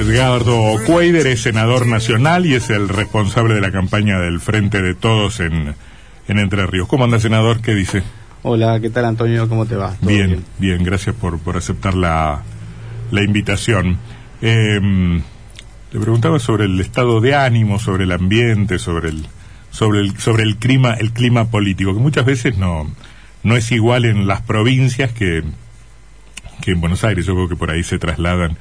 Edgardo Cuader es senador nacional y es el responsable de la campaña del Frente de Todos en, en Entre Ríos. ¿Cómo anda, senador? ¿Qué dice? Hola, ¿qué tal, Antonio? ¿Cómo te va? Bien, bien, gracias por, por aceptar la, la invitación. Eh, le preguntaba sobre el estado de ánimo, sobre el ambiente, sobre el, sobre el, sobre el clima, el clima político, que muchas veces no, no es igual en las provincias que, que en Buenos Aires. Yo creo que por ahí se trasladan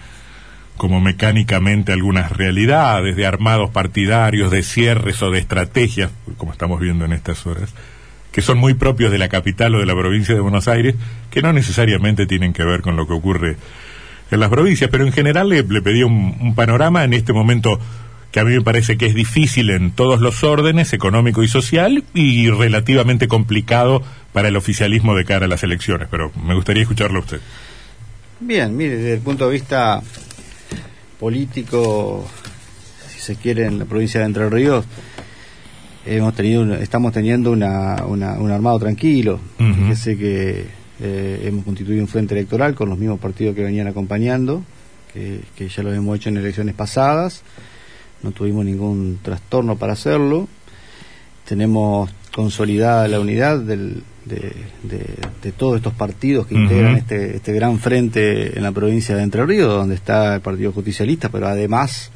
como mecánicamente algunas realidades de armados partidarios, de cierres o de estrategias, como estamos viendo en estas horas, que son muy propios de la capital o de la provincia de Buenos Aires, que no necesariamente tienen que ver con lo que ocurre en las provincias, pero en general le, le pedí un, un, panorama en este momento que a mí me parece que es difícil en todos los órdenes, económico y social, y relativamente complicado para el oficialismo de cara a las elecciones, pero me gustaría escucharlo a usted. Bien, mire, desde el punto de vista político, si se quiere, en la provincia de Entre Ríos, hemos tenido, estamos teniendo una, una, un armado tranquilo. Uh -huh. Fíjese que eh, hemos constituido un frente electoral con los mismos partidos que venían acompañando, que, que ya lo hemos hecho en elecciones pasadas. No tuvimos ningún trastorno para hacerlo. Tenemos consolidada la unidad del, de, de, de, todos estos partidos que uh -huh. integran este, este gran frente en la provincia de Entre Ríos, donde está el Partido Justicialista, pero además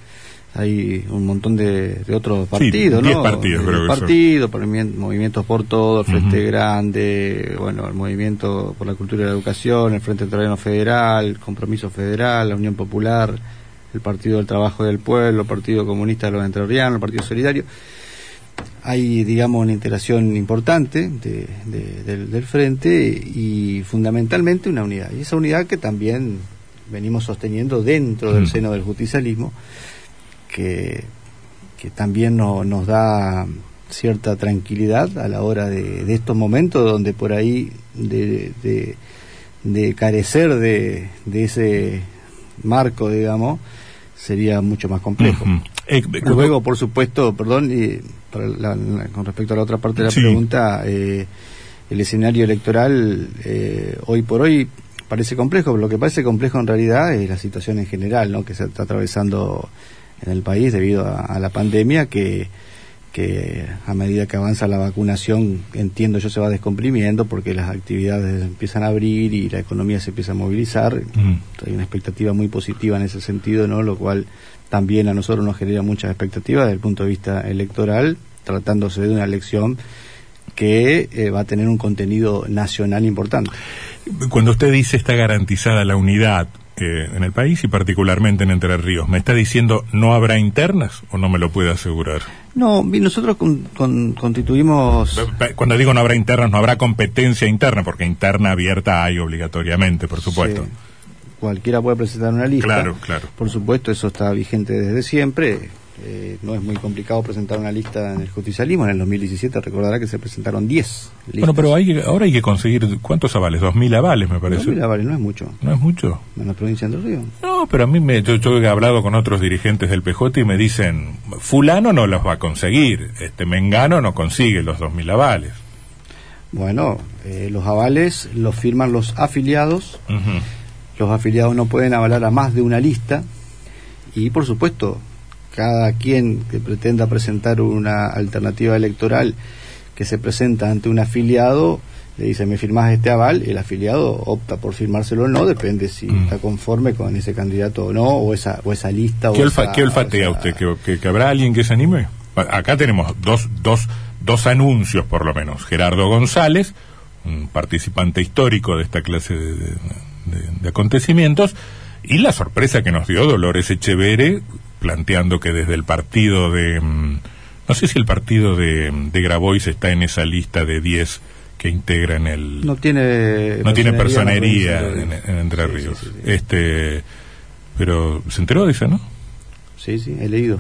hay un montón de, de otros partidos, sí, ¿no? partidos, creo partidos, por movimientos por todo, el Frente uh -huh. Grande, bueno, el Movimiento por la Cultura y la Educación, el Frente Entrerriano Federal, el Compromiso Federal, la Unión Popular, el Partido del Trabajo del Pueblo, el Partido Comunista de los Entrerrianos, el Partido Solidario hay, digamos, una integración importante de, de, del, del, frente y fundamentalmente una unidad. Y esa unidad que también venimos sosteniendo dentro del seno del justicialismo, que, que también no, nos da cierta tranquilidad a la hora de, de estos momentos donde por ahí de, de, de carecer de, de ese marco, digamos, sería mucho más complejo. Uh -huh. Eh, Luego, por supuesto, perdón, y para la, la, con respecto a la otra parte de la sí. pregunta, eh, el escenario electoral eh, hoy por hoy parece complejo, pero lo que parece complejo en realidad es la situación en general ¿no? que se está atravesando en el país debido a, a la pandemia que que a medida que avanza la vacunación, entiendo yo, se va descomprimiendo porque las actividades empiezan a abrir y la economía se empieza a movilizar. Mm. Hay una expectativa muy positiva en ese sentido, ¿no? Lo cual también a nosotros nos genera muchas expectativas desde el punto de vista electoral, tratándose de una elección que eh, va a tener un contenido nacional importante. Cuando usted dice está garantizada la unidad, eh, en el país y particularmente en Entre Ríos. ¿Me está diciendo no habrá internas o no me lo puede asegurar? No, nosotros con, con, constituimos... Cuando digo no habrá internas, no habrá competencia interna, porque interna abierta hay obligatoriamente, por supuesto. Sí. Cualquiera puede presentar una lista. Claro, claro. Por supuesto, eso está vigente desde siempre. Eh, no es muy complicado presentar una lista en el justicialismo. En el 2017 recordará que se presentaron 10 listas. Bueno, pero hay, ahora hay que conseguir, ¿cuántos avales? 2.000 avales, me parece. 2.000 avales, no es mucho. ¿No es mucho? En la provincia de Entre Ríos. No, pero a mí, me, yo, yo, he hablado con otros dirigentes del PJ y me dicen, fulano no los va a conseguir, este Mengano no consigue los 2.000 avales. Bueno, eh, los avales los firman los afiliados. Uh -huh. Los afiliados no pueden avalar a más de una lista. Y, por supuesto, cada quien que pretenda presentar una alternativa electoral que se presenta ante un afiliado le dice me firmás este aval el afiliado opta por firmárselo o no depende si mm. está conforme con ese candidato o no o esa o esa lista ¿Qué, o olfa, esa, ¿qué olfatea o usted ¿Que, que, que, habrá alguien que se anime acá tenemos dos, dos, dos anuncios por lo menos Gerardo González un participante histórico de esta clase de, de, de, de acontecimientos y la sorpresa que nos dio Dolores Echevere planteando que desde el partido de... No sé si el partido de, de Grabois está en esa lista de 10 que integran el... No tiene... No tiene personería en, en, Entre Ríos. Sí, sí, sí, este Pero se enteró de eso, ¿no? Sí, sí, he leído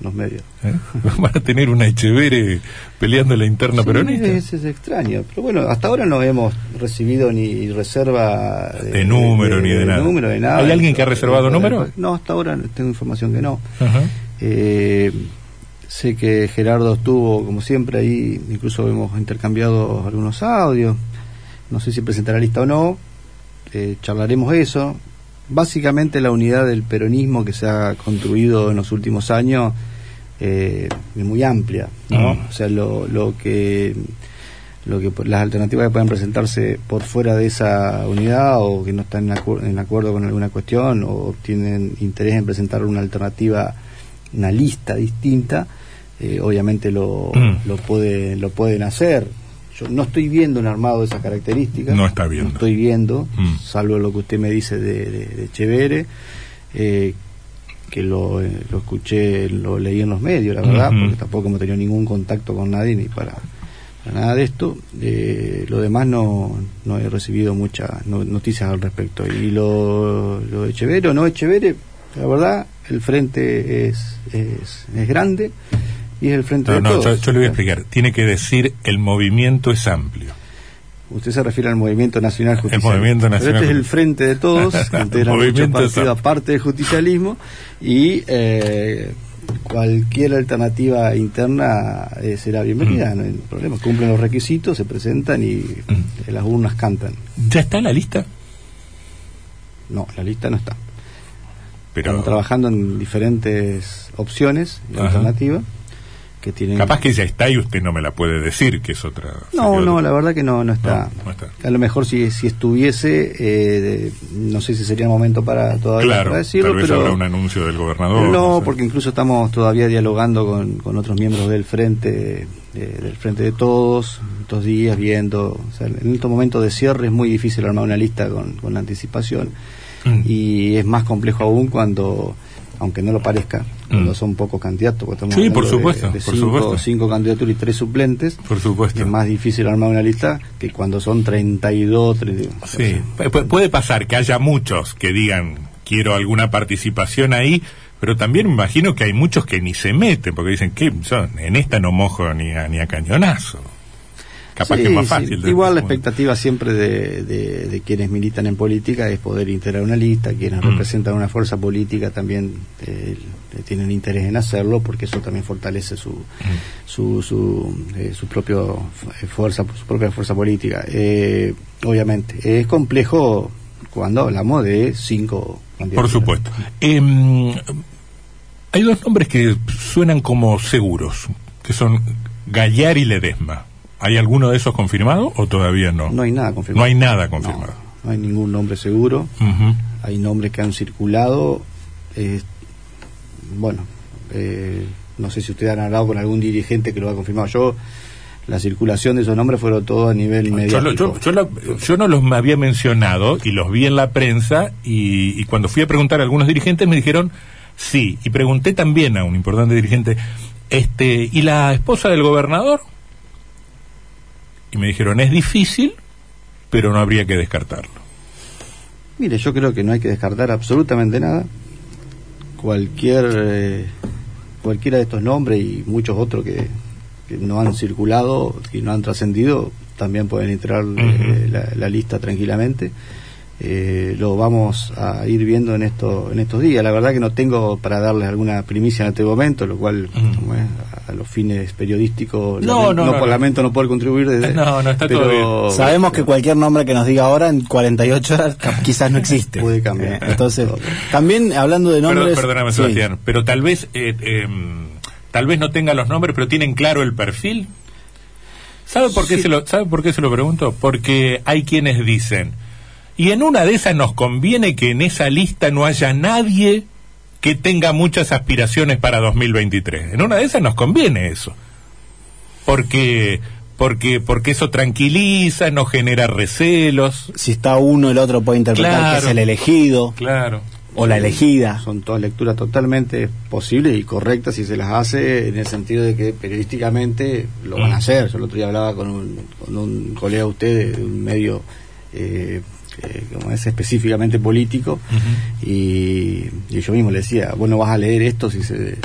los medios. ¿Eh? Van a tener una Echevere peleando la interna sí, peronista. Es, es extraño, pero bueno, hasta ahora no hemos recibido ni reserva de, de número de, ni de, de, nada. número nada. ¿Hay alguien que ha reservado número? No, hasta ahora tengo información que no. Eh, sé que Gerardo estuvo, como siempre, ahí, incluso hemos intercambiado algunos audios. No sé si presentará lista o no. Eh, charlaremos eso. básicamente la unidad del peronismo que se ha construido en los últimos años eh, muy amplia, ¿no? Mm. O sea, lo, lo que lo que las alternativas que pueden presentarse por fuera de esa unidad o que no están en, acu- en acuerdo con alguna cuestión o tienen interés en presentar una alternativa, una lista distinta, eh, obviamente lo, Mm. lo, puede, lo pueden hacer. Yo no estoy viendo un armado de esas características. No está viendo. No estoy viendo, Mm. salvo lo que usted me dice de, de, de Chevere, eh, que lo, eh, lo escuché, lo leí en los medios, la verdad, porque tampoco hemos tenido ningún contacto con nadie ni para, para nada de esto. Eh, lo demás no, no he recibido muchas no- noticias al respecto. Y lo, lo de Chevere o no Chevere, la verdad, el frente es, es, es grande y es el frente No, de no, yo, todos. yo le voy a explicar. Tiene que decir el movimiento es amplio. Usted se refiere al Movimiento Nacional El Justicialista. Movimiento Nacional Pero este es el frente de todos, que integra muchos partidos aparte del justicialismo, y eh, cualquier alternativa interna eh, será bienvenida, Mm. no hay problema. Cumplen los requisitos, se presentan y eh, las urnas cantan. ¿Ya está la lista? No, la lista no está. Pero Estamos trabajando en diferentes opciones y alternativas que tienen... capaz que ya está y usted no me la puede decir, que es otra... No, no, la verdad que no, no está. No, no está. A lo mejor si, si estuviese, eh, no sé si sería el momento para todavía Claro, para decirlo, tal vez pero habrá un anuncio del gobernador. no, sé. porque incluso estamos todavía dialogando con, con otros miembros del frente, eh, del frente de todos, estos días viendo, o sea, en estos momentos de cierre es muy difícil armar una lista con, con anticipación Mm. y es más complejo aún cuando aunque no lo parezca, cuando Mm. son pocos candidatos, Sí, por de- supuesto, de por cinco, supuesto. cinco candidaturas y tres suplentes, Por supuesto. es más difícil armar una lista que cuando son 32, 30. Sí, pu- puede pasar que haya muchos que digan quiero alguna participación ahí, pero también me imagino que hay muchos que ni se meten porque dicen que en esta no mojo ni a, ni a cañonazo. Capaz Sí, que es más fácil. Igual la expectativa siempre de, de- de quienes militan en política es poder integrar una lista, quienes Mm. representan una fuerza política también eh, tienen interés en hacerlo porque eso también fortalece su Mm. su su, eh, su propio eh, fuerza su propia fuerza política. Eh, obviamente es complejo cuando hablamos de cinco Por candidaturas. supuesto. Em, hay dos nombres que suenan como seguros, que son Gallar y Ledesma. ¿Hay alguno de esos confirmado o todavía no? No hay nada confirmado. No hay nada confirmado. No, no hay ningún nombre seguro. Hay nombres que han circulado. eh, bueno, eh, no sé si ustedes han hablado con algún dirigente que lo ha confirmado. Yo, la circulación de esos nombres fueron todo a nivel Yo, inmediato. lo- yo- yo lo- yo no los había mencionado y los vi en la prensa y, y cuando fui a preguntar a algunos dirigentes me dijeron sí y pregunté también a un importante dirigente este y la esposa del gobernador y me dijeron es difícil pero no habría que descartarlo Mire, yo creo que no hay que descartar absolutamente nada. Cualquier eh, cualquiera de estos nombres y muchos otros que, que no han circulado y no han trascendido también pueden entrar eh, la, la lista tranquilamente. Eh, lo vamos a ir viendo en esto en estos días. La verdad que no tengo para darles alguna primicia en este momento, lo cual como es, a los fines periodísticos No, no, no, lamento no poder contribuir desde No, no, está todo bien. Sabemos que cualquier nombre que nos diga ahora en 48 horas quizás no existe. Puede cambiar. Entonces, también hablando de Perdón, nombres. perdóname sí. Sebastián pero tal vez eh, em, tal vez no tenga los nombres pero tienen claro el perfil ¿Sabe por qué Sí. se lo sabe por qué se lo pregunto? Porque hay quienes dicen y en una de esas nos conviene que en esa lista no haya nadie que tenga muchas aspiraciones para 2023. En una de esas nos conviene eso. Porque porque porque eso tranquiliza, no genera recelos. Si está uno, el otro puede interpretar Claro. que es el elegido Claro. o la elegida. Son todas lecturas totalmente posibles y correctas si se las hace en el sentido de que periodísticamente lo van Mm. a hacer. Yo el otro día hablaba con un, con un colega de ustedes de un medio, eh, eh, como es específicamente político, y, y yo mismo le decía, vos no vas a leer esto si se,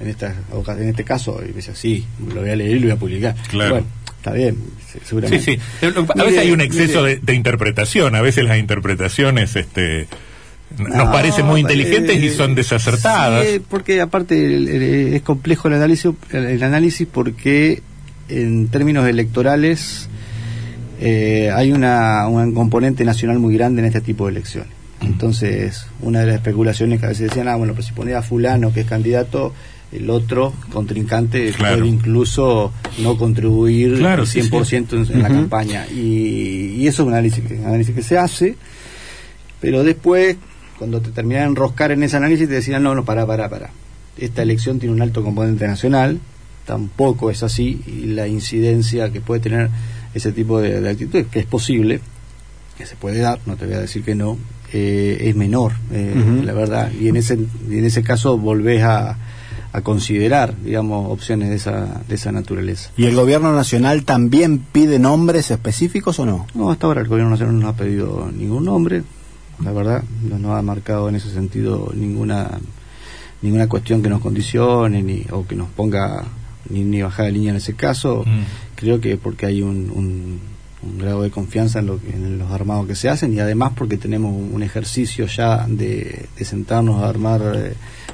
en, esta, en este caso, y me decía, sí, lo voy a leer y lo voy a publicar. Claro. Bueno, está bien, Sí, seguramente. sí. Eh, A Mire, veces hay un exceso de, de interpretación. A veces las interpretaciones este, nos No, parecen muy eh, inteligentes y son desacertadas. sí, porque aparte es complejo el análisis, el análisis porque en términos electorales eh, hay una, un componente nacional muy grande en este tipo de elecciones. Entonces, una de las especulaciones que a veces decían, ah, bueno, pues si ponía a fulano que es candidato, el otro contrincante puede incluso no contribuir claro, 100% En, la campaña. Y, eso es un análisis, un análisis que se hace, pero después, cuando te terminan de enroscar en ese análisis, te decían, no, no, para, para, para. Esta elección tiene un alto componente nacional, tampoco es así, y la incidencia que puede tener ese tipo de, de actitudes, que es posible, que se puede dar, no te voy a decir que no, eh, es menor, eh, la verdad. Y en ese, en ese caso volvés a, a considerar, digamos, opciones de esa, de esa naturaleza. ¿Y el gobierno nacional también pide nombres específicos o no? No, hasta ahora el gobierno nacional no ha pedido ningún nombre, la verdad, no, ha marcado en ese sentido ninguna ninguna cuestión que nos condicione ni, o que nos ponga ni, ni bajada de línea en ese caso. Mm. Creo que porque hay un un grado de confianza en, lo en los armados que se hacen y además porque tenemos un, ejercicio ya de, sentarnos a armar eh,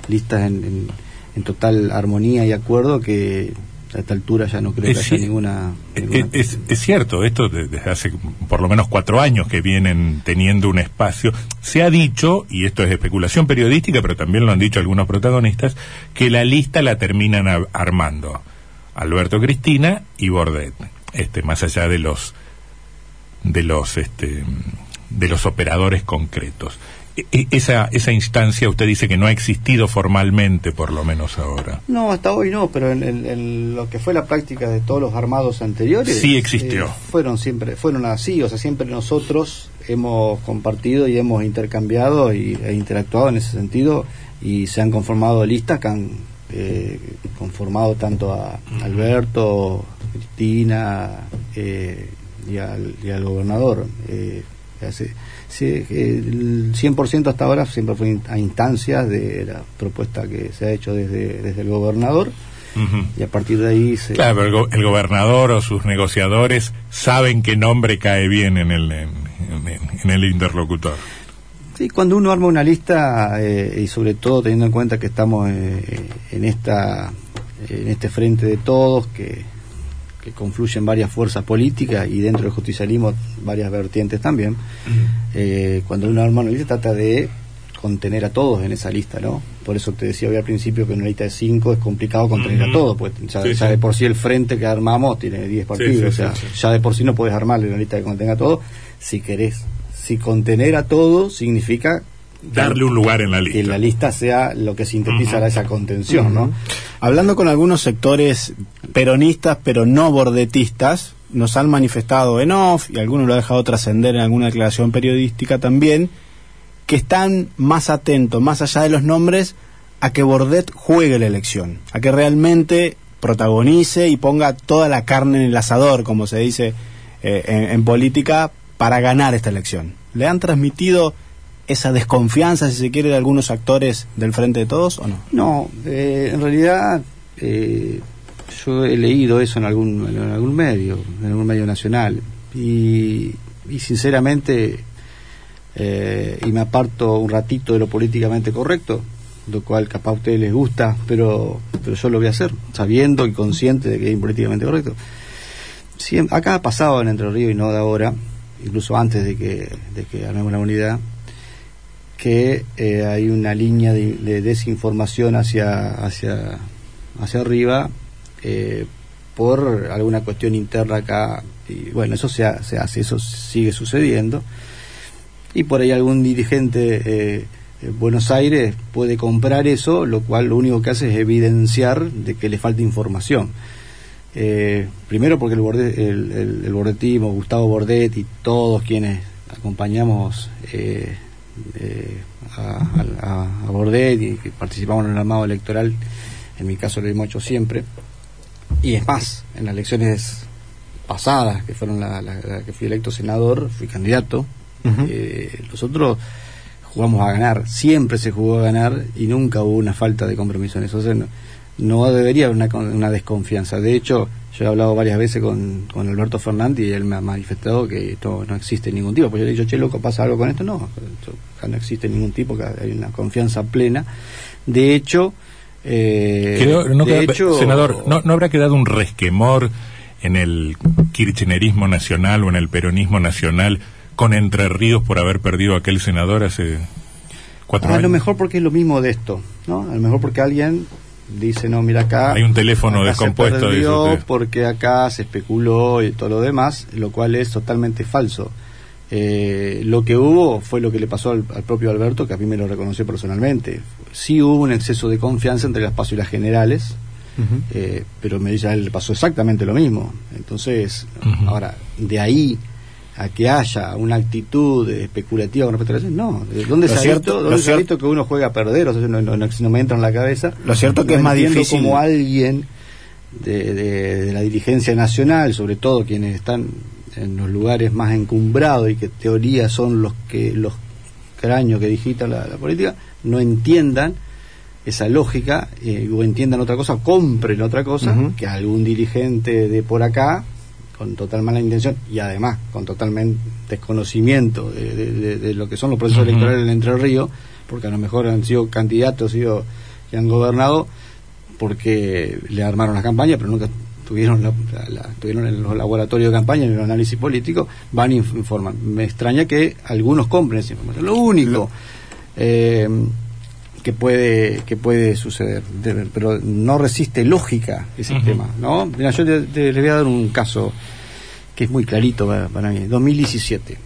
listas en, en, total armonía y acuerdo que a esta altura ya no creo que haya ninguna... es, es, cierto, esto desde hace por lo menos cuatro años que vienen teniendo un espacio. Se ha dicho, y esto es especulación periodística, pero también lo han dicho algunos protagonistas, que la lista la terminan armando Alberto Cristina y Bordet. Este, más allá de los de los este, de los operadores concretos. E, e, esa, esa instancia usted dice que no ha existido formalmente, por lo menos ahora. No, hasta hoy no, pero en, lo que fue la práctica de todos los armados anteriores. Sí existió. Eh, fueron siempre, fueron así, o sea, siempre nosotros hemos compartido y hemos intercambiado y, e interactuado en ese sentido y se han conformado listas que han eh, conformado tanto a Alberto, Cristina, eh, y al, y al gobernador. Eh, hace, el 100% hasta ahora siempre fue a instancias de la propuesta que se ha hecho desde, desde el gobernador. Y a partir de ahí se... Claro, pero el, gobernador o sus negociadores saben qué nombre cae bien en el, en, el interlocutor. Sí, cuando uno arma una lista, eh, y sobre todo teniendo en cuenta que estamos eh, en, esta, en este frente de todos, que que confluyen varias fuerzas políticas y dentro del justicialismo varias vertientes también. Eh, cuando uno arma una lista trata de contener a todos en esa lista, ¿no? Por eso te decía hoy al principio que en una lista de cinco es complicado contener a todos, pues ya, de por sí el frente que armamos tiene 10 partidos, o sea, ya de por sí no puedes armarle una lista que contenga a todos si querés. Si contener a todos significa darle un lugar en la lista. Que la lista sea lo que sintetiza esa contención, ¿no? Hablando con algunos sectores peronistas, pero no bordetistas, nos han manifestado en off, y algunos lo han dejado trascender en alguna declaración periodística también, que están más atentos, más allá de los nombres, a que Bordet juegue la elección, a que realmente protagonice y ponga toda la carne en el asador, como se dice eh, en política, para ganar esta elección. ¿Le han transmitido esa desconfianza, si se quiere, de algunos actores del Frente de Todos o no? No, eh, en realidad eh, yo he leído eso en algún, en algún medio, en algún medio nacional, y, sinceramente, eh, y me aparto un ratito de lo políticamente correcto, lo cual capaz a ustedes les gusta, pero, pero yo lo voy a hacer, sabiendo y consciente de que es políticamente correcto. acá ha pasado en Entre Ríos y no de ahora, incluso antes de que, de que armemos la unidad, que eh, hay una línea de, desinformación hacia, hacia, hacia arriba eh, por alguna cuestión interna acá. Y bueno, eso se, se, hace, eso sigue sucediendo. Y por ahí algún dirigente eh, en Buenos Aires puede comprar eso, lo cual lo único que hace es evidenciar de que le falta información. Primero porque el, el, el, bordetismo, Gustavo Bordet y todos quienes acompañamos eh, eh, a, a, Bordet y que participamos en el armado electoral, en mi caso lo hemos hecho siempre, y es más, en las elecciones pasadas, que fueron la, que fui electo senador, fui candidato, eh, nosotros jugamos a ganar, siempre se jugó a ganar y nunca hubo una falta de compromiso en eso. no, debería haber una, una desconfianza. De hecho, yo he hablado varias veces con, con Alberto Fernández y él me ha manifestado que esto no existe ningún tipo. Pues yo le he dicho, che, loco, ¿pasa algo con esto? No, no existe ningún tipo, que hay una confianza plena. De hecho, eh, senador, ¿no, ¿no habrá quedado un resquemor en el kirchnerismo nacional o en el peronismo nacional con Entre Ríos por haber perdido a aquel senador hace cuatro A años? lo mejor porque es lo mismo de esto, ¿no? A lo mejor porque alguien dice, no, mira acá... Hay un teléfono descompuesto, Se dice perdió porque acá se especuló y todo lo demás, lo cual es totalmente falso. Eh, lo que hubo fue lo que le pasó al, al propio Alberto, que a mí me lo reconoció personalmente. Sí hubo un exceso de confianza entre el espacio y las generales, eh, pero me dice a él le pasó exactamente lo mismo. Entonces, ahora, de ahí a que haya una actitud especulativa con respecto a eso, no. ¿De ¿Dónde se ha cierto- visto, lo dónde se ha visto que uno juega a perder? O sea, no, no- no- no me entra en la cabeza. Lo cierto que es más difícil. como alguien de, de- de la dirigencia nacional, sobre todo quienes están en los lugares más encumbrados y que teoría son los que los cráneos que digitan la, la política, no entiendan esa lógica eh, o entiendan otra cosa, compren otra cosa que algún dirigente de por acá con total mala intención y además con totalmente desconocimiento de, de- de- de lo que son los procesos electorales en Entre Ríos, porque a lo mejor han sido candidatos sido, que han gobernado porque le armaron las campañas, pero nunca tuvieron, la, tuvieron en los laboratorios de campaña, en el análisis político, van y inf- informan. Me extraña que algunos compren esa información. Lo único eh, que puede que puede suceder, de- pero no resiste lógica ese tema. ¿no? Mira, yo te- te- le voy a dar un caso que es muy clarito para, para mí. 2017.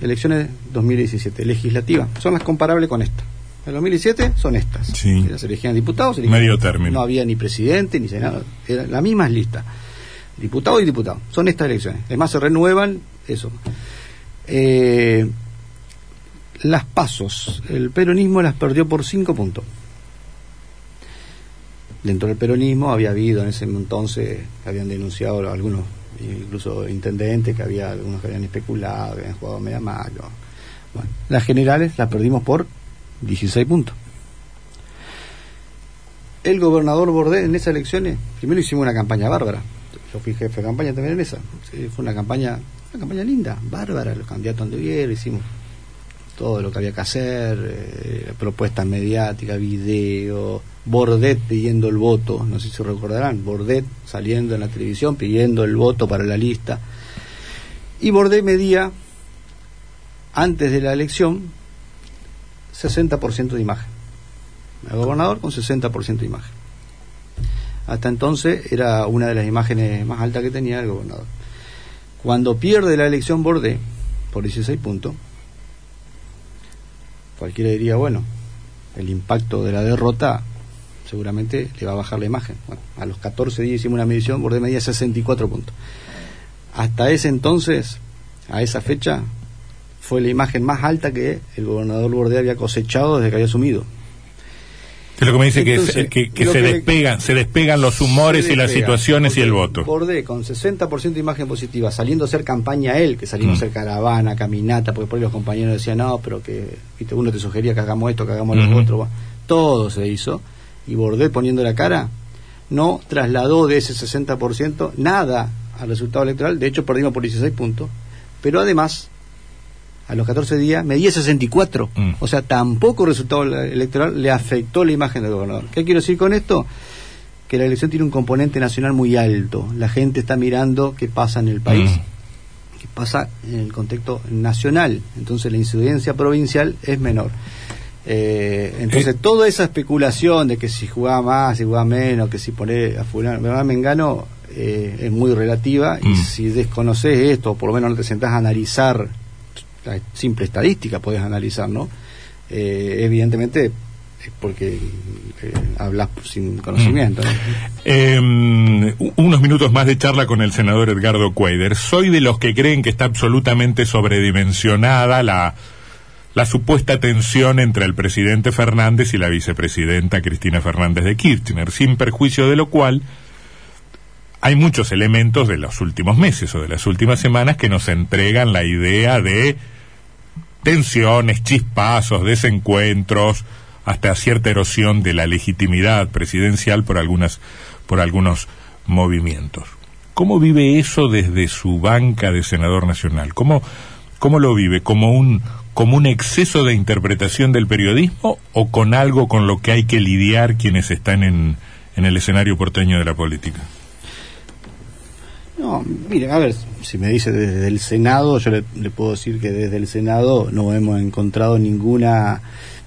Elecciones 2017. Legislativa. Son las comparables con esta. En 2017 son estas. Sí. Se elegían diputados. se elegían- Medio término. No había ni presidente ni senado. Era la misma lista. Diputado y diputado. Son estas elecciones. Además se renuevan eso. Eh, las pasos. El peronismo las perdió por cinco puntos. Dentro del peronismo había habido en ese entonces, que habían denunciado algunos, incluso intendentes, que había algunos que habían especulado, que habían jugado media malo. Bueno, las generales las perdimos por 16 puntos. El gobernador Bordet en esas elecciones, primero hicimos una campaña bárbara. Yo fui jefe de campaña también en esa. Fue una campaña, una campaña linda, bárbara. Los candidatos anduvieron, hicimos todo lo que había que hacer, eh, propuestas mediáticas, video, Bordet pidiendo el voto, no sé si recordarán, Bordet saliendo en la televisión pidiendo el voto para la lista. Y Bordet medía, antes de la elección, 60% de imagen. El gobernador con 60% de imagen. Hasta entonces era una de las imágenes más altas que tenía el gobernador. Cuando pierde la elección Bordet, por 16 puntos, cualquiera diría, bueno, el impacto de la derrota seguramente le va a bajar la imagen. Bueno, a los 14 días hicimos una medición, Bordet medía 64 puntos. Hasta ese entonces, a esa fecha, fue la imagen más alta que el gobernador Bordet había cosechado desde que había asumido. Es lo que me dice que, se- que, que lo se que- despegan, se despegan los humores y las situaciones y el voto. Bordet con 60% de imagen positiva, saliendo a hacer campaña él, que salimos Mm. a hacer caravana, caminata, porque por ahí los compañeros decían, no, pero que viste, uno te sugería que hagamos esto, que hagamos lo otro. Todo se hizo. Y Bordet poniendo la cara, no trasladó de ese 60% nada al resultado electoral. De hecho, perdimos por 16 puntos. Pero además, a los 14 días medía 64. Mm. O sea, tampoco el resultado electoral le afectó la imagen del gobernador. ¿Qué quiero decir con esto? Que la elección tiene un componente nacional muy alto. La gente está mirando qué pasa en el país, Mm. qué pasa en el contexto nacional. Entonces la incidencia provincial es menor. Eh, entonces Eh. toda esa especulación de que si jugaba más, si jugaba menos, que si poner a fulano, ¿verdad? Mengano eh, es muy relativa y Mm. si desconoces esto, o por lo menos no te sentás a analizar simple estadística, puedes analizar, ¿no? Eh, evidentemente porque eh, hablas sin conocimiento, ¿no? Eh, u- unos minutos más de charla con el senador Edgardo Cuader. Soy de los que creen que está absolutamente sobredimensionada la, la supuesta tensión entre el presidente Fernández y la vicepresidenta Cristina Fernández de Kirchner, sin perjuicio de lo cual hay muchos elementos de los últimos meses o de las últimas semanas que nos entregan la idea de tensiones, chispazos, desencuentros, hasta cierta erosión de la legitimidad presidencial por algunas por algunos movimientos. ¿Cómo vive eso desde su banca de senador nacional? ¿Cómo cómo lo vive como un como un exceso de interpretación del periodismo o con algo con lo que hay que lidiar quienes están en en el escenario porteño de la política? No, mire, a ver, si me dice desde el Senado, yo le, le puedo decir que desde el Senado no hemos encontrado ninguna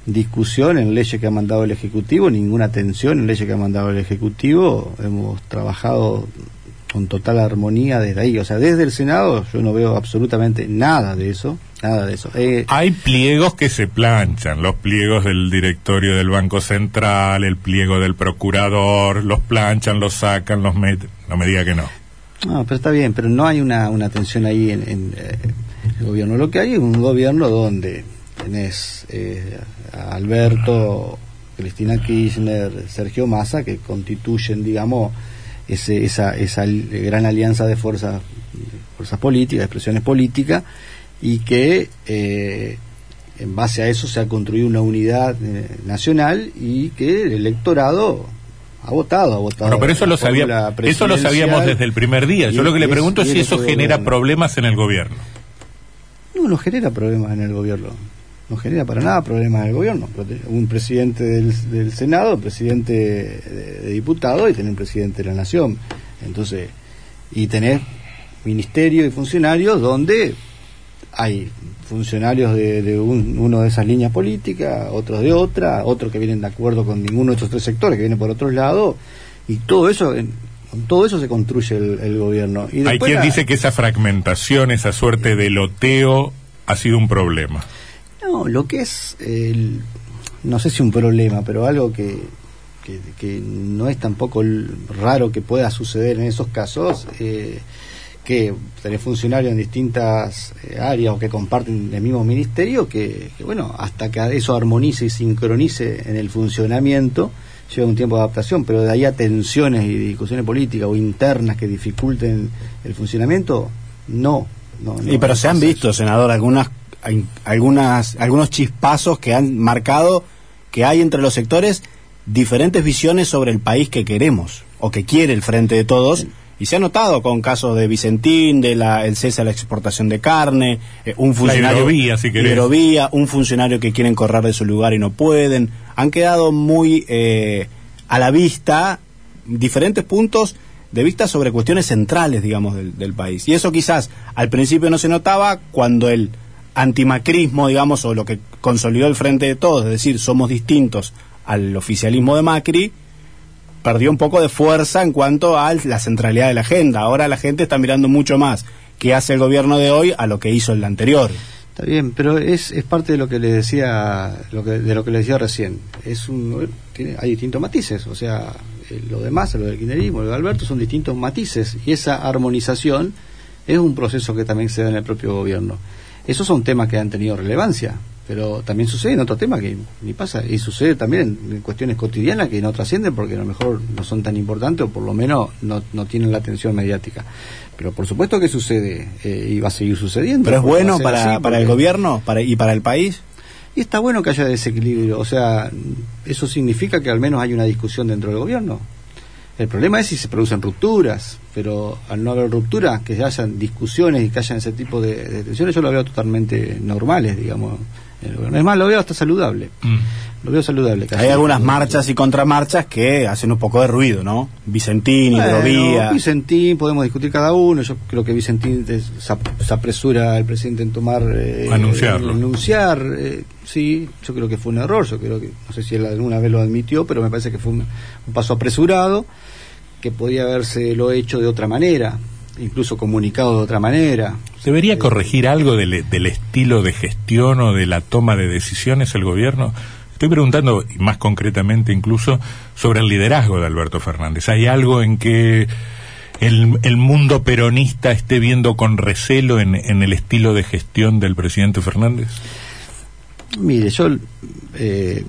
discusión en leyes que ha mandado el Ejecutivo, ninguna tensión en leyes que ha mandado el Ejecutivo. Hemos trabajado con total armonía desde ahí. O sea, desde el Senado yo no veo absolutamente nada de eso. Nada de eso. Eh, Hay pliegos que se planchan, los pliegos del directorio del Banco Central, el pliego del procurador, los planchan, los sacan, los meten. No me diga que no. No, pero está bien, pero no hay una, una tensión ahí en, en, eh, el gobierno. Lo que hay es un gobierno donde tenés eh, a Alberto, Cristina Kirchner, Sergio Massa, que constituyen, digamos, ese, esa, esa gran alianza de fuerzas, fuerzas políticas, expresiones políticas, y que eh, en base a eso se ha construido una unidad eh, nacional y que el electorado ha votado, ha votado. Bueno, pero eso lo, sabía, eso lo sabíamos desde el primer día. Yo lo que le es- pregunto es si es eso genera problemas en el gobierno. No, no genera problemas en el gobierno. No genera para nada problemas en el gobierno. Un presidente del, del Senado, presidente de, de diputados y tener un presidente de la Nación. Entonces, y tener ministerio y funcionarios donde hay funcionarios de, de un- uno de esas líneas políticas, otros de otra, otros que vienen de acuerdo con ninguno de estos tres sectores, que vienen por otros lados, y todo eso, con todo eso se construye el, el gobierno. Y Hay quien la- dice que esa fragmentación, esa suerte de loteo ha sido un problema. No, lo que es, el, no sé si un problema, pero algo que, que, que no es tampoco raro que pueda suceder en esos casos, eh, que tenés funcionarios en distintas eh, áreas o que comparten el mismo ministerio, que, que, bueno, hasta que eso armonice y sincronice en el funcionamiento, lleva un tiempo de adaptación, pero de ahí a tensiones y discusiones políticas o internas que dificulten el funcionamiento, no. no, no y pero se han visto, senador, algunas, algunas, algunos chispazos que han marcado que hay entre los sectores diferentes visiones sobre el país que queremos o que quiere el Frente de Todos. Y se ha notado con casos de Vicentín, de la, el cese a la exportación de carne, eh, un funcionario. hidrovía, si hidrovía, un funcionario que quieren correr de su lugar y no pueden. Han quedado muy eh, a la vista diferentes puntos de vista sobre cuestiones centrales, digamos, del, del país. Y eso quizás al principio no se notaba cuando el antimacrismo, digamos, o lo que consolidó el frente de todos, es decir, somos distintos al oficialismo de Macri, perdió un poco de fuerza en cuanto a la centralidad de la agenda. Ahora la gente está mirando mucho más qué hace el gobierno de hoy a lo que hizo el anterior. Está bien, pero es, es parte de lo que le decía lo que, de lo que le decía recién. Es un tiene, hay distintos matices, o sea, eh, lo demás, lo del kirchnerismo, lo de Alberto son distintos matices y esa armonización es un proceso que también se da en el propio gobierno. Esos son temas que han tenido relevancia, pero también sucede en otros temas que ni pasa y sucede también en, en cuestiones cotidianas que no trascienden porque a lo mejor no son tan importantes o por lo menos no, no tienen la atención mediática. Pero por supuesto que sucede eh, y va a seguir sucediendo. Pero es bueno para, así, para el gobierno para, y para el país. y está bueno que haya desequilibrio, o sea, eso significa que al menos hay una discusión dentro del gobierno. El problema es si se producen rupturas, pero al no haber rupturas, que hayan discusiones y que hayan ese tipo de, de tensiones, yo lo veo totalmente normales, digamos. El gobierno. Es más, lo veo hasta saludable. Mm. Lo veo saludable. Hay algunas marchas y contramarchas que hacen un poco de ruido, ¿no? Vicentín, Bueno, Hidrovía. Vicentín, podemos discutir cada uno. Yo creo que Vicentín es- se, ap- se apresura el presidente en tomar. eh, Anunciarlo. anunciar, eh, sí, yo creo que fue un error. Yo creo que, no sé si él alguna vez lo admitió, pero me parece que fue un, un paso apresurado, que podía haberse lo hecho de otra manera, incluso comunicado de otra manera. ¿Debería corregir algo del, del estilo de gestión o de la toma de decisiones el gobierno? Estoy preguntando, y más concretamente incluso, sobre el liderazgo de Alberto Fernández. ¿Hay algo en que el, el mundo peronista esté viendo con recelo en, en el estilo de gestión del presidente Fernández? Mire, yo eh,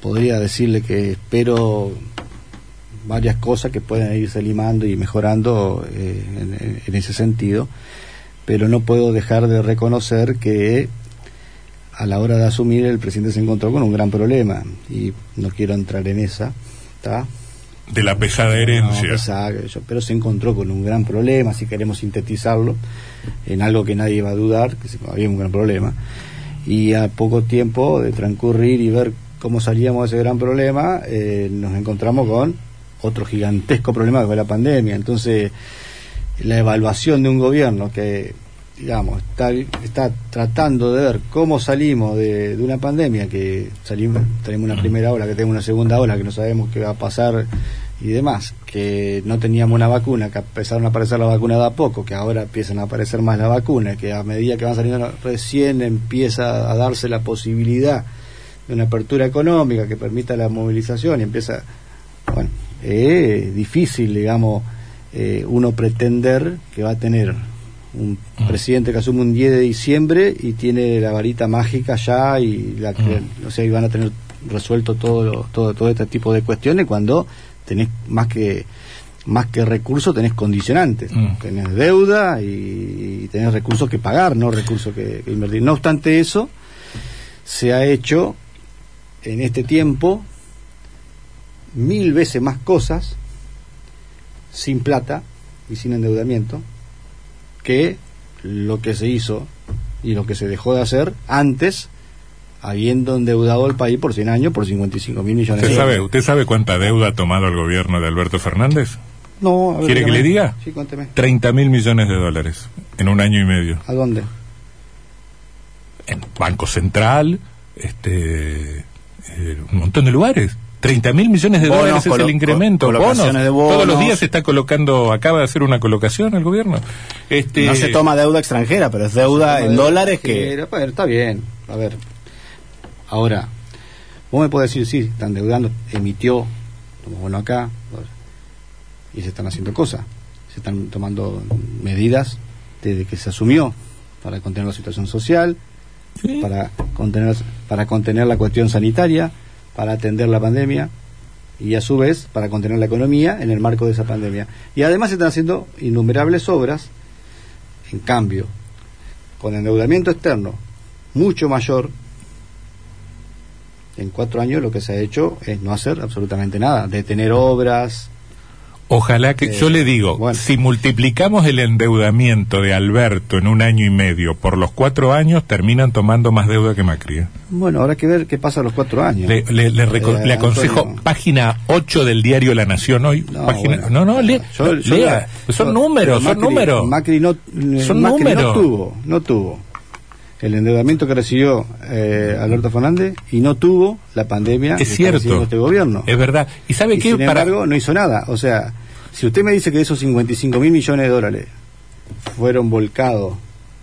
podría decirle que espero varias cosas que puedan irse limando y mejorando eh, en, en ese sentido, pero no puedo dejar de reconocer que a la hora de asumir el presidente se encontró con un gran problema y no quiero entrar en esa, ¿está? De la pesada No, herencia. pesada, pero se encontró con un gran problema, si queremos sintetizarlo, en algo que nadie va a dudar, que había un gran problema. Y a poco tiempo de transcurrir y ver cómo salíamos de ese gran problema, eh, nos encontramos con otro gigantesco problema que fue la pandemia. Entonces, la evaluación de un gobierno que digamos, está, tratando de ver cómo salimos de, una pandemia, que salimos, tenemos una primera ola, que tenemos una segunda ola, que no sabemos qué va a pasar y demás, que no teníamos una vacuna, que empezaron a aparecer la vacuna de a poco, que ahora empiezan a aparecer más la vacuna, que a medida que van saliendo recién empieza a darse la posibilidad de una apertura económica que permita la movilización y empieza, es difícil, digamos, eh, uno pretender que va a tener un ah. presidente que asume un 10 de diciembre y tiene la varita mágica ya y la que, ah. o sea, van a tener resuelto todo, todo todo este tipo de cuestiones cuando tenés más que más que recursos tenés condicionantes ah. tenés deuda y, tenés recursos que pagar no recursos que, invertir no obstante eso se ha hecho en este tiempo mil veces más cosas sin plata y sin endeudamiento que lo que se hizo y lo que se dejó de hacer antes, habiendo endeudado el país por 100 años por 55 mil millones ¿Usted de sabe, ¿Usted sabe cuánta deuda ha tomado el gobierno de Alberto Fernández? No, ¿Quiere que le diga? Sí, cuénteme. 30 mil millones de dólares en un año y medio. ¿A dónde? En Banco Central, este, eh, un montón de lugares. 30 mil millones de dólares es el incremento. bonos, Todos los días se está colocando, acaba de hacer una colocación el gobierno. Este... No se toma deuda extranjera, pero es deuda en dólares que... está bien, a ver. Ahora, vos me puedes decir, sí, están deudando, emitió, bueno acá, y se están haciendo cosas. Se están tomando medidas desde que se asumió para contener la situación social, para contener para contener la cuestión sanitaria para atender la pandemia y a su vez para contener la economía en el marco de esa pandemia. Y además se están haciendo innumerables obras, en cambio, con endeudamiento externo mucho mayor, en cuatro años lo que se ha hecho es no hacer absolutamente nada, detener obras, Ojalá que, yo le digo, si multiplicamos el endeudamiento de Alberto en un año y medio por los cuatro años, terminan tomando más deuda que Macri. ¿eh? Bueno, habrá que ver qué pasa a los cuatro años. Le, eh, aconsejo página 8 del diario La Nación hoy. No, página, no, no, lea. son números, son números. Macri no, son números. no tuvo, no tuvo el endeudamiento que recibió eh, Alberto Fernández y no tuvo la pandemia es cierto este gobierno es verdad y sabe qué sin embargo no hizo nada o sea si usted me dice que esos 55 mil millones de dólares fueron volcados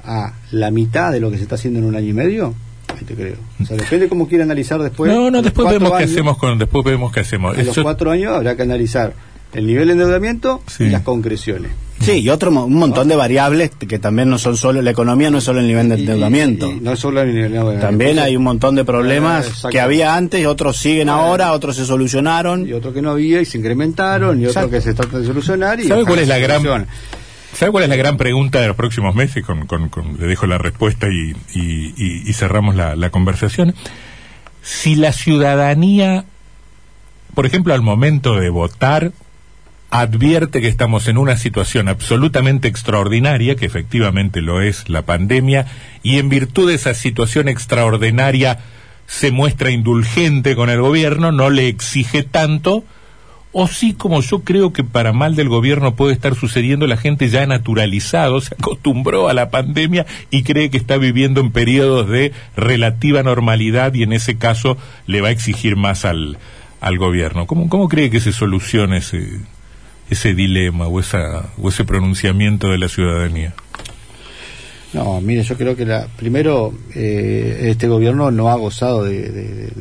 a la mitad de lo que se está haciendo en un año y medio, ahí te creo. O sea, depende cómo quiera analizar después. No, no, después vemos qué hacemos con, después vemos qué hacemos. En los cuatro años habrá que analizar el nivel de endeudamiento y las concreciones. Sí, y otro un montón de variables que también no son solo la economía, no es solo el nivel de endeudamiento. no es solo el nivel de endeudamiento. También hay un montón de problemas que había antes, otros siguen ahora, otros se solucionaron. Y otros que no había y se incrementaron, y otros que se tratan de solucionar. Y ¿Sabe cuál es la gran ¿Sabe cuál es la gran pregunta de los próximos meses? Con, con, le dejo la respuesta y, y, cerramos la, la conversación. Si la ciudadanía, por ejemplo, al momento de votar, advierte que estamos en una situación absolutamente extraordinaria, que efectivamente lo es la pandemia, y en virtud de esa situación extraordinaria se muestra indulgente con el gobierno, no le exige tanto, o sí, como yo creo que para mal del gobierno puede estar sucediendo, la gente ya ha naturalizado, se acostumbró a la pandemia y cree que está viviendo en periodos de relativa normalidad y en ese caso le va a exigir más al, al gobierno. ¿Cómo, cómo cree que se solucione ese, ese dilema o, esa, o ese pronunciamiento de la ciudadanía? No, mire, yo creo que la, primero eh, este gobierno no ha gozado de,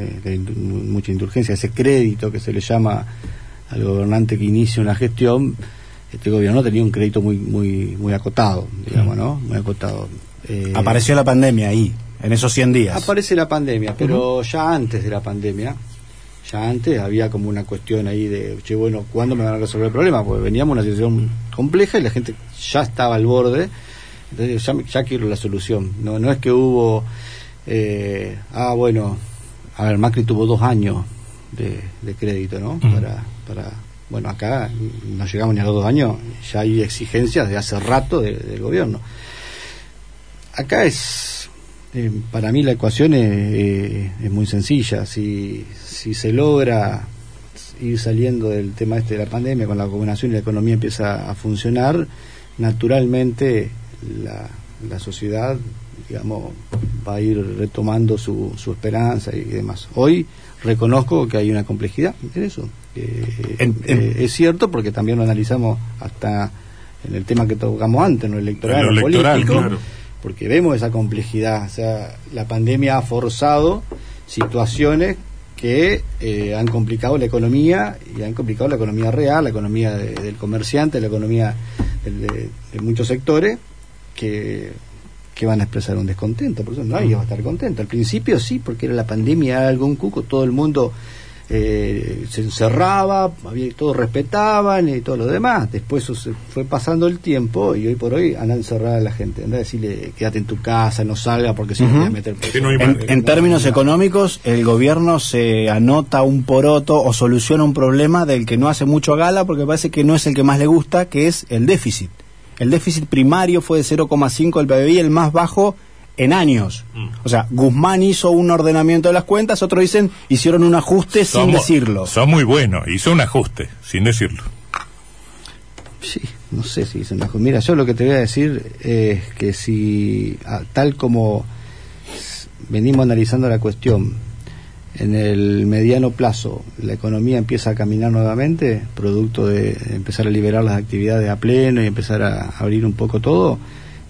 mucha indulgencia, ese crédito que se le llama al gobernante que inicia una gestión, este gobierno tenía un crédito muy muy muy acotado, digamos, ¿no? Muy acotado. Eh, Apareció la pandemia ahí, en esos 100 días. Aparece la pandemia, pero ya antes de la pandemia, ya antes había como una cuestión ahí de, che, bueno, ¿cuándo me van a resolver el problema? Porque veníamos una situación compleja y la gente ya estaba al borde, entonces ya, quiero la solución. No, no es que hubo, eh, ah, bueno, a ver, Macri tuvo dos años de, crédito, ¿no? Para, para, bueno, acá no llegamos ni a los dos años, ya hay exigencias de hace rato del gobierno. Acá es, eh, para mí la ecuación es, eh, es muy sencilla. Si, si se logra ir saliendo del tema este de la pandemia con la combinación y la economía empieza a funcionar, naturalmente la, la sociedad, digamos, va a ir retomando su, su esperanza y demás. Hoy reconozco que hay una complejidad en eso. Eh, En- en- eh, es cierto porque también lo analizamos hasta en el tema que tocamos antes, no electoral, En lo lo electoral, político, claro. Porque vemos esa complejidad. O sea, la pandemia ha forzado situaciones que eh, han complicado la economía y han complicado la economía real, la economía de- del comerciante, la economía de, de muchos sectores que, que van a expresar un descontento. Por eso nadie va a estar contento. Al principio sí, porque era la pandemia, un cuco, todo el mundo eh, se encerraba, había, todos respetaban y todo lo demás. Después eso se fue pasando el tiempo y hoy por hoy andan encerrada a la gente. Anda a decirle, quédate en tu casa, no salga porque si no te voy a meter preso". Que no en términos económicos, el gobierno se anota un poroto o soluciona un problema del que no hace mucho gala porque parece que no es el que más le gusta, que es el déficit. El déficit primario fue de 0,5 del PBI, el más bajo en años. O sea, Guzmán hizo un ordenamiento de las cuentas, otros dicen hicieron un ajuste sin decirlo. Son muy buenos, hizo un ajuste, sin decirlo. Sí, no sé si es una... Mira, yo lo que te voy a decir es que si, ah, tal como venimos analizando la cuestión, en el mediano plazo la economía empieza a caminar nuevamente, producto de empezar a liberar las actividades a pleno y empezar a abrir un poco todo,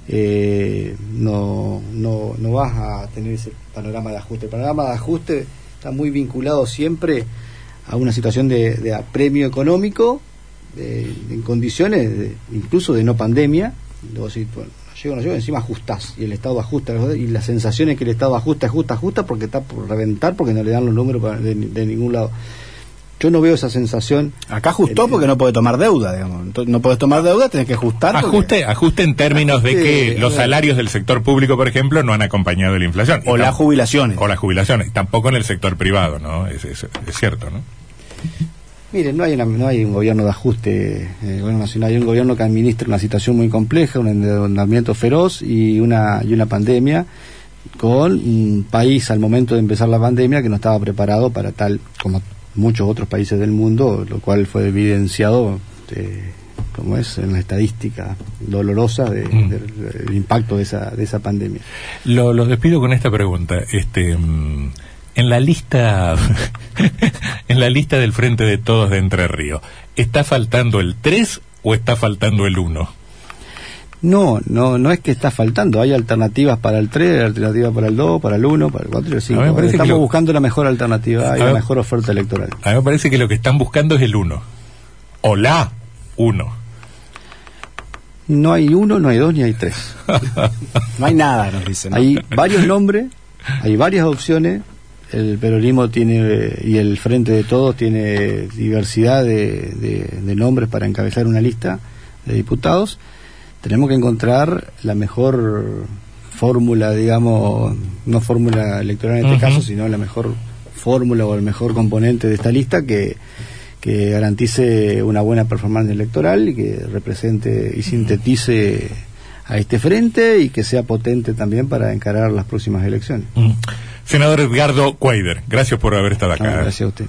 eh, no, no, no vas a tener ese panorama de ajuste. El panorama de ajuste está muy vinculado siempre a una situación de, de apremio económico, de- en condiciones de- incluso de no pandemia. Luego, si no llego, no llego, encima ajustás y el Estado ajusta y la sensación es que el Estado ajusta, ajusta, ajusta porque está por reventar porque no le dan los números de, de ningún lado. Yo no veo esa sensación. Acá ajustó porque no puede tomar deuda, digamos. Entonces, no puedes tomar deuda, tenés que ajustar. porque- Ajuste, ajuste en términos de que los salarios del sector público, por ejemplo, no han acompañado la inflación. O las jubilaciones. O las jubilaciones. Tampoco en el sector privado, ¿no? Es, es- es cierto, ¿no? Miren, no hay, una- no hay un gobierno de ajuste eh, el gobierno nacional, hay un gobierno que administra una situación muy compleja, un endeudamiento feroz y una, y una pandemia con un país al momento de empezar la pandemia que no estaba preparado para tal como muchos otros países del mundo, lo cual fue evidenciado, eh, como es, en la estadística dolorosa de- Mm. del, del impacto de esa, de esa pandemia. Lo, los despido con esta pregunta. Este, mm, en la lista, en la lista del Frente de Todos de Entre Ríos, ¿está faltando el 3 o está faltando el 1? No, no, no es que está faltando, hay alternativas para el 3, alternativas para el 2, para el 1, para el 4 y el 5. A mí me parece que Estamos lo- buscando la mejor alternativa y la mejor oferta electoral. A mí me parece que lo que están buscando es el 1. O la 1. No hay uno, no hay dos, ni hay tres. No hay nada, nos dicen. ¿no? Hay varios nombres, hay varias opciones. El peronismo tiene, y el Frente de Todos tiene diversidad de, de- de nombres para encabezar una lista de diputados. Tenemos que encontrar la mejor fórmula, digamos, no fórmula electoral en este caso, sino la mejor fórmula o el mejor componente de esta lista que, que garantice una buena performance electoral y que represente y sintetice a este frente y que sea potente también para encarar las próximas elecciones. Mm. Senador Edgardo Cuader, gracias por haber estado acá. Gracias a usted.